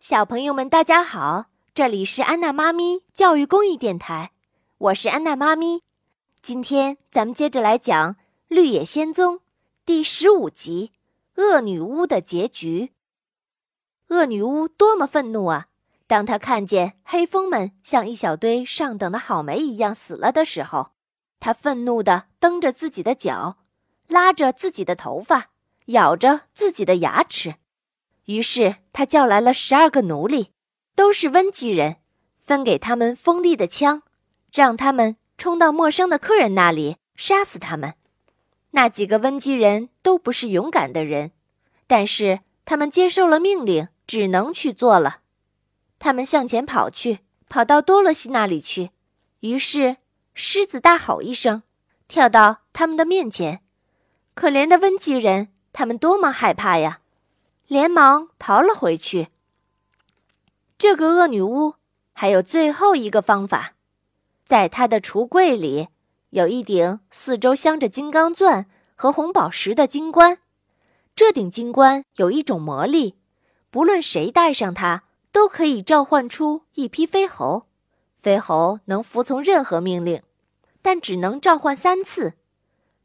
小朋友们，大家好！这里是安娜妈咪教育公益电台，我是安娜妈咪。今天咱们接着来讲《绿野仙踪》第十五集《恶女巫的结局》。恶女巫多么愤怒啊！当她看见黑蜂们像一小堆上等的好莓一样死了的时候，她愤怒地蹬着自己的脚，拉着自己的头发，咬着自己的牙齿。于是他叫来了十二个奴隶，都是温基人，分给他们锋利的枪，让他们冲到陌生的客人那里杀死他们。那几个温基人都不是勇敢的人，但是他们接受了命令，只能去做了。他们向前跑去，跑到多萝西那里去。于是狮子大吼一声，跳到他们的面前。可怜的温基人，他们多么害怕呀！连忙逃了回去。这个恶女巫还有最后一个方法，在她的橱柜里有一顶四周镶着金刚钻和红宝石的金冠。这顶金冠有一种魔力，不论谁戴上它，都可以召唤出一批飞猴。飞猴能服从任何命令，但只能召唤三次。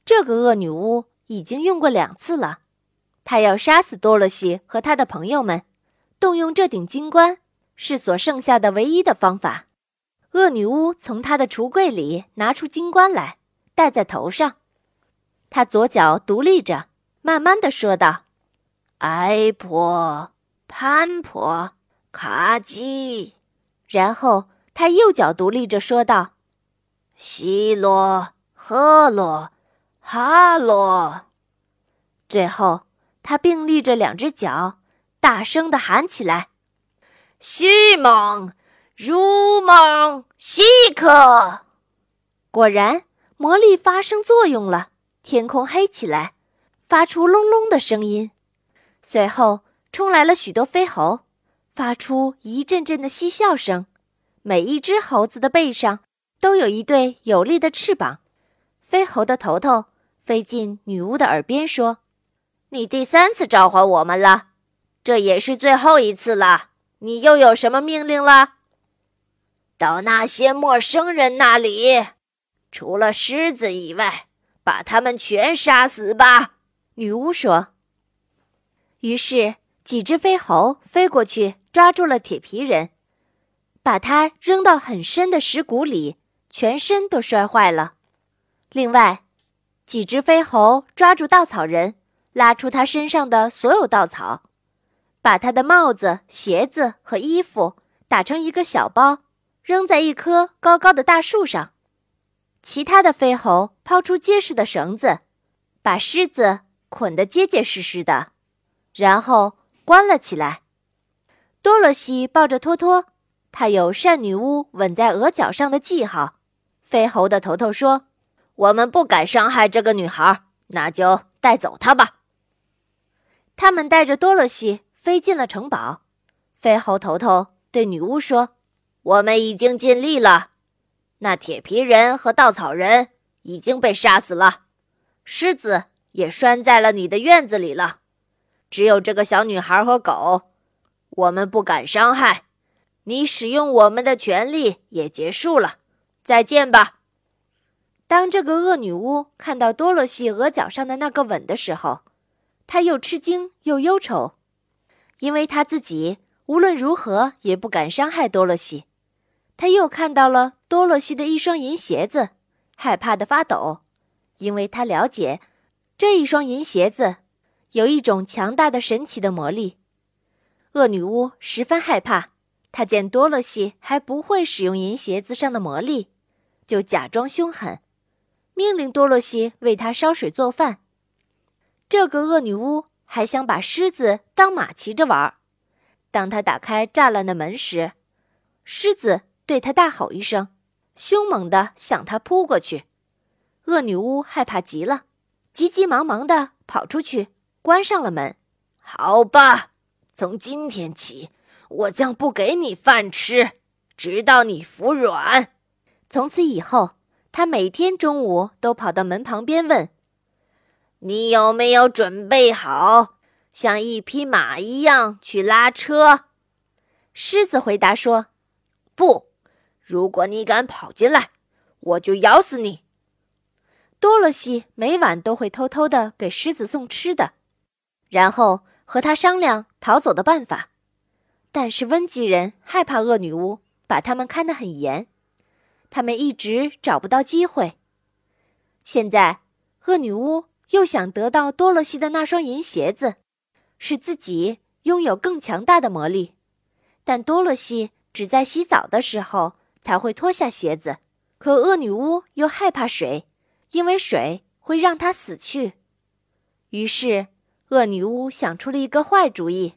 这个恶女巫已经用过两次了。他要杀死多萝西和他的朋友们，动用这顶金冠是所剩下的唯一的方法。恶女巫从她的橱柜里拿出金冠来，戴在头上。她左脚独立着，慢慢的说道：“埃婆、潘婆、卡基。”然后她右脚独立着说道：“西罗、赫罗、哈罗。”最后。他并立着两只脚，大声地喊起来：“西蒙，如蒙，西克！”果然，魔力发生作用了，天空黑起来，发出隆隆的声音。随后，冲来了许多飞猴，发出一阵阵的嬉笑声。每一只猴子的背上都有一对有力的翅膀。飞猴的头头飞进女巫的耳边说。你第三次召唤我们了，这也是最后一次了。你又有什么命令了？到那些陌生人那里，除了狮子以外，把他们全杀死吧。女巫说。于是几只飞猴飞过去，抓住了铁皮人，把他扔到很深的石谷里，全身都摔坏了。另外，几只飞猴抓住稻草人。拉出他身上的所有稻草，把他的帽子、鞋子和衣服打成一个小包，扔在一棵高高的大树上。其他的飞猴抛出结实的绳子，把狮子捆得结结实实的，然后关了起来。多萝西抱着托托，他有善女巫吻在额角上的记号。飞猴的头头说：“我们不敢伤害这个女孩，那就带走她吧。”他们带着多萝西飞进了城堡。飞猴头头对女巫说：“我们已经尽力了。那铁皮人和稻草人已经被杀死了，狮子也拴在了你的院子里了。只有这个小女孩和狗，我们不敢伤害。你使用我们的权利也结束了。再见吧。”当这个恶女巫看到多萝西额角上的那个吻的时候，他又吃惊又忧愁，因为他自己无论如何也不敢伤害多萝西。他又看到了多萝西的一双银鞋子，害怕的发抖，因为他了解这一双银鞋子有一种强大的神奇的魔力。恶女巫十分害怕，她见多萝西还不会使用银鞋子上的魔力，就假装凶狠，命令多萝西为她烧水做饭。这个恶女巫还想把狮子当马骑着玩儿。当她打开栅栏的门时，狮子对她大吼一声，凶猛地向她扑过去。恶女巫害怕极了，急急忙忙地跑出去，关上了门。好吧，从今天起，我将不给你饭吃，直到你服软。从此以后，他每天中午都跑到门旁边问。你有没有准备好，像一匹马一样去拉车？狮子回答说：“不，如果你敢跑进来，我就咬死你。”多萝西每晚都会偷偷的给狮子送吃的，然后和他商量逃走的办法。但是温吉人害怕恶女巫，把他们看得很严，他们一直找不到机会。现在，恶女巫又想得到多萝西的那双银鞋子，使自己拥有更强大的魔力。但多萝西只在洗澡的时候才会脱下鞋子，可恶女巫又害怕水。因为水会让她死去，于是恶女巫想出了一个坏主意。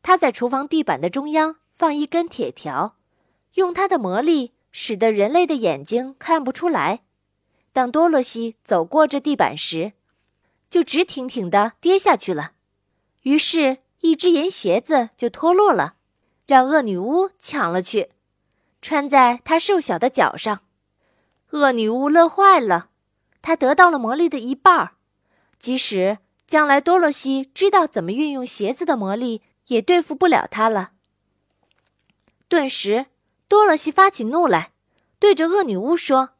她在厨房地板的中央放一根铁条，用她的魔力使得人类的眼睛看不出来。当多萝西走过这地板时，就直挺挺地跌下去了。于是，一只银鞋子就脱落了，让恶女巫抢了去，穿在她瘦小的脚上。恶女巫乐坏了。她得到了魔力的一半，即使将来多萝西知道怎么运用鞋子的魔力，也对付不了她了。顿时，多萝西发起怒来，对着恶女巫说：“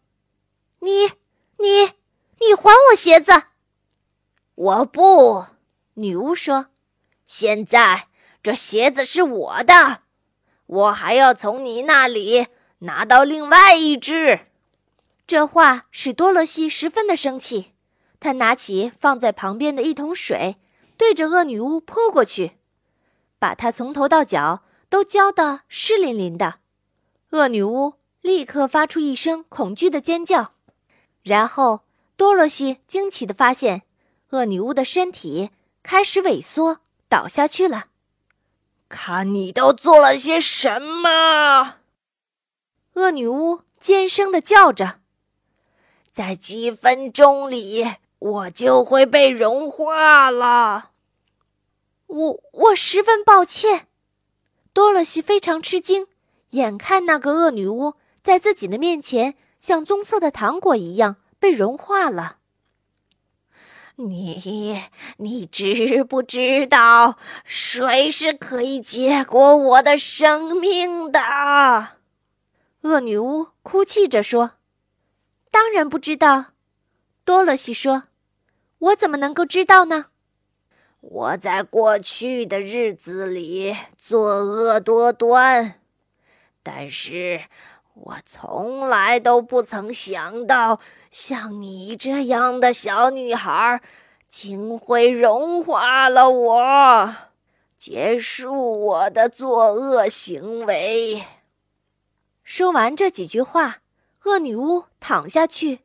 你、你、你还我鞋子！”“我不。”女巫说，“现在这鞋子是我的，我还要从你那里拿到另外一只。”这话使多萝西十分的生气，他拿起放在旁边的一桶水，对着恶女巫泼过去，把她从头到脚都浇得湿淋淋的。恶女巫立刻发出一声恐惧的尖叫，然后多萝西惊奇地发现，恶女巫的身体开始萎缩，倒下去了。看你都做了些什么！恶女巫尖声地叫着。在几分钟里，我就会被融化了。我我十分抱歉。多萝西非常吃惊，眼看那个恶女巫在自己的面前像棕色的糖果一样被融化了。你你知不知道，水是可以结果我的生命的？恶女巫哭泣着说。当然不知道，多萝西说：“我怎么能够知道呢？我在过去的日子里作恶多端，但是我从来都不曾想到，像你这样的小女孩，竟会融化了我，结束我的作恶行为。”说完这几句话。恶女巫躺下去，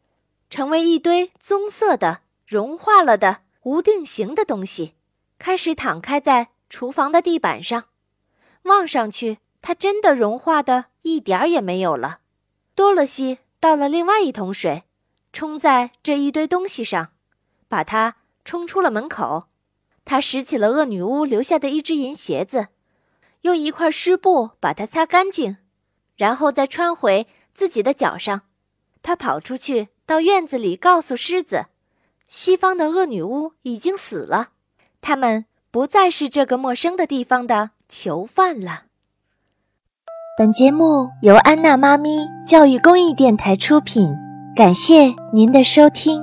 成为一堆棕色的、融化了的无定型的东西，开始躺开在厨房的地板上。望上去，它真的融化的一点儿也没有了。多萝西倒了另外一桶水，冲在这一堆东西上，把它冲出了门口。他拾起了恶女巫留下的一只银鞋子，用一块湿布把它擦干净，然后再穿回。自己的脚上，他跑出去到院子里，告诉狮子：“西方的恶女巫已经死了，他们不再是这个陌生的地方的囚犯了。”本节目由安娜妈咪教育公益电台出品，感谢您的收听。